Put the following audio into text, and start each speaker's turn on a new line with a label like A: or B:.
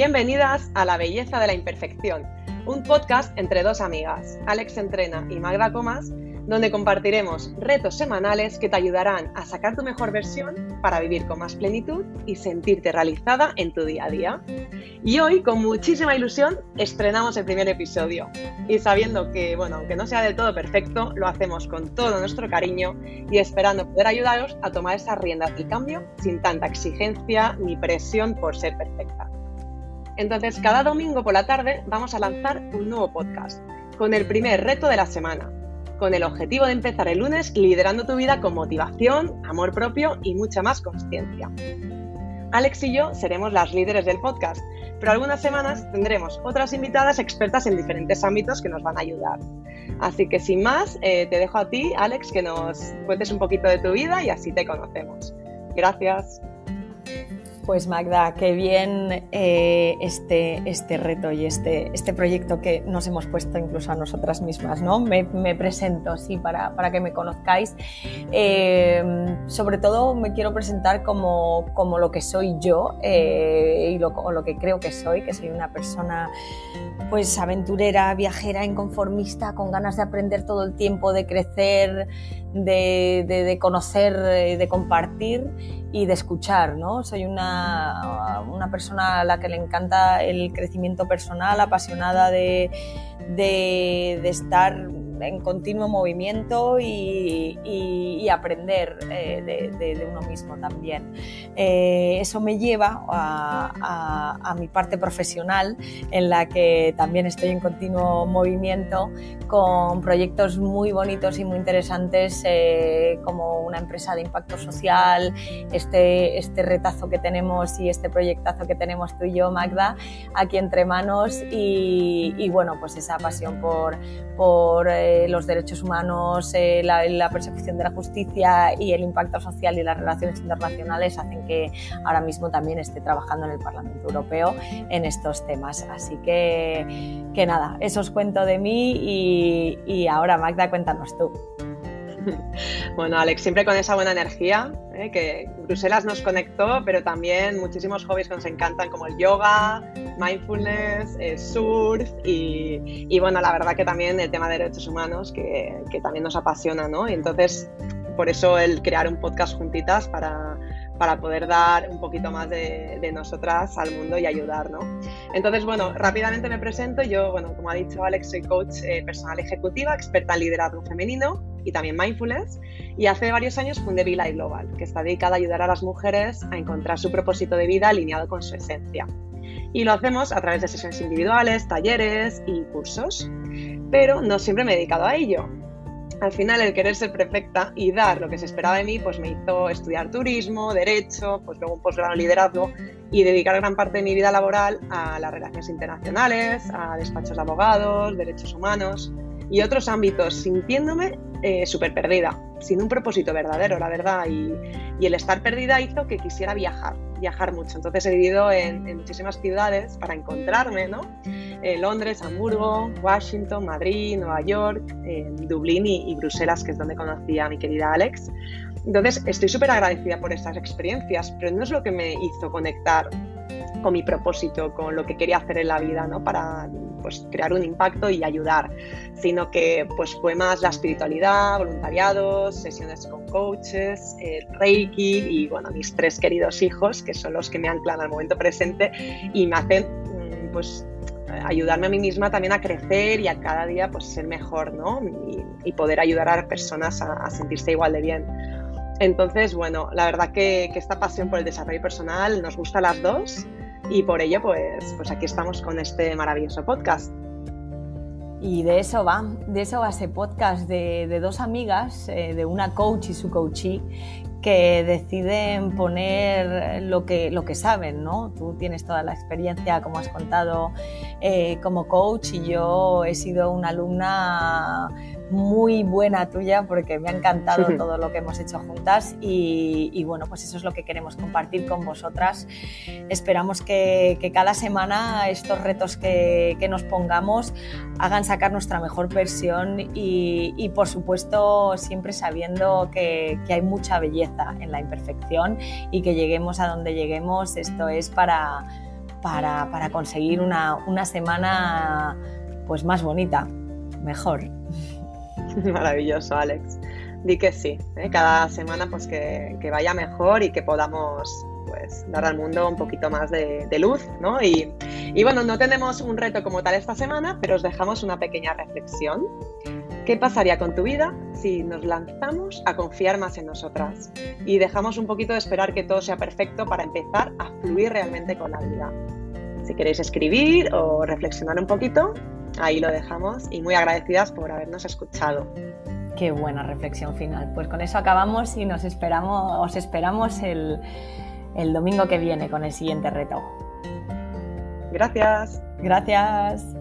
A: Bienvenidas a La Belleza de la Imperfección, un podcast entre dos amigas, Alex Entrena y Magda Comas, donde compartiremos retos semanales que te ayudarán a sacar tu mejor versión para vivir con más plenitud y sentirte realizada en tu día a día. Y hoy, con muchísima ilusión, estrenamos el primer episodio. Y sabiendo que, bueno, aunque no sea del todo perfecto, lo hacemos con todo nuestro cariño y esperando poder ayudaros a tomar esas riendas del cambio sin tanta exigencia ni presión por ser perfecta. Entonces, cada domingo por la tarde vamos a lanzar un nuevo podcast con el primer reto de la semana con el objetivo de empezar el lunes liderando tu vida con motivación, amor propio y mucha más conciencia. Alex y yo seremos las líderes del podcast, pero algunas semanas tendremos otras invitadas expertas en diferentes ámbitos que nos van a ayudar. Así que sin más, eh, te dejo a ti, Alex, que nos cuentes un poquito de tu vida y así te conocemos. Gracias.
B: Pues Magda, qué bien eh, este, este reto y este, este proyecto que nos hemos puesto incluso a nosotras mismas, ¿no? Me, presento, sí, para, para, que me conozcáis. Eh, sobre todo me quiero presentar como, como lo que soy yo eh, y lo, lo que creo que soy, que soy una persona pues aventurera, viajera, inconformista, con ganas de aprender todo el tiempo, de crecer, de, de, conocer, de compartir y de escuchar, ¿no? Soy una, una, persona a la que le encanta el crecimiento personal, apasionada de, de estar en continuo movimiento y, aprender eh, de, uno mismo también. Eh, eso me lleva a, mi parte profesional en la que también estoy en continuo movimiento con proyectos muy bonitos y muy interesantes eh, como una empresa de impacto social, este, este retazo que tenemos y este proyectazo que tenemos tú y yo, Magda, aquí entre manos y, bueno, pues esa pasión por, los derechos humanos, eh, la, persecución de la justicia y el impacto social y las relaciones internacionales hacen que ahora mismo también esté trabajando en el Parlamento Europeo en estos temas. Así que, que nada, eso os cuento de mí y ahora Magda, cuéntanos tú.
A: Bueno, Alex, siempre con esa buena energía, ¿eh? que Bruselas nos conectó, pero también muchísimos hobbies que nos encantan, como el yoga, mindfulness, eh, surf y, bueno, la verdad que también el tema de derechos humanos, que, también nos apasiona, ¿no? Y entonces, por eso el crear un podcast juntitas para, poder dar un poquito más de, nosotras al mundo y ayudar, ¿no? Entonces, bueno, rápidamente me presento. Yo, bueno, como ha dicho Alex, soy coach eh, personal ejecutiva, experta en liderazgo femenino y también mindfulness. Y hace varios años fundé Vila Global, que está dedicada a ayudar a las mujeres a encontrar su propósito de vida alineado con su esencia. Y lo hacemos a través de sesiones individuales, talleres y cursos. Pero no siempre me he dedicado a ello. Al final, el querer ser perfecta y dar lo que se esperaba de mí, pues me hizo estudiar turismo, derecho, pues luego un posgrado en liderazgo y dedicar gran parte de mi vida laboral a las relaciones internacionales, a despachos de abogados, derechos humanos y otros ámbitos, sintiéndome eh, súper perdida, sin un propósito verdadero, la verdad. Y, el estar perdida hizo que quisiera viajar, viajar mucho. Entonces he vivido en, muchísimas ciudades para encontrarme, ¿no? En Londres, Hamburgo, Washington, Madrid, Nueva York, Dublín y, y, Bruselas, que es donde conocí a mi querida Alex. Entonces estoy súper agradecida por estas experiencias, pero no es lo que me hizo conectar con mi propósito, con lo que quería hacer en la vida, ¿no? Para pues, crear un impacto y ayudar, sino que pues, fue más la espiritualidad, voluntariados, sesiones con coaches, el Reiki y bueno, mis tres queridos hijos, que son los que me anclan al momento presente y me hacen mm, pues ayudarme a mí misma también a crecer y a cada día pues ser mejor, ¿no? Y, poder ayudar a personas a, sentirse igual de bien. Entonces, bueno, la verdad que, que, esta pasión por el desarrollo personal nos gusta a las dos y por ello, pues, pues aquí estamos con este maravilloso podcast.
B: Y de eso va, de eso va ese podcast de, dos amigas, eh, de una coach y su coachee, que deciden poner lo que, lo que saben, ¿no? Tú tienes toda la experiencia, como has contado, eh, como coach y yo he sido una alumna muy buena tuya porque me ha encantado todo lo que hemos hecho juntas y, bueno, pues eso es lo que queremos compartir con vosotras. Esperamos que, cada semana estos retos que, nos pongamos hagan sacar nuestra mejor versión y, por supuesto siempre sabiendo que, que hay mucha en la imperfección y que lleguemos a donde lleguemos, esto es para para, para conseguir una, una semana pues más bonita, mejor.
A: Maravilloso, Alex. Di que sí, ¿eh? cada semana pues que, que, vaya mejor y que podamos pues dar al mundo un poquito más de, de luz, ¿no? Y, y, bueno, no tenemos un reto como tal esta semana, pero os dejamos una pequeña reflexión. ¿Qué pasaría con tu vida si nos lanzamos a confiar más en nosotras y dejamos un poquito de esperar que todo sea perfecto para empezar a fluir realmente con la vida? Si queréis escribir o reflexionar un poquito, ahí lo dejamos y muy agradecidas por habernos escuchado.
B: Qué buena reflexión final. Pues con eso acabamos y nos esperamos, os esperamos el, el domingo que viene con el siguiente reto.
A: Gracias.
B: Gracias.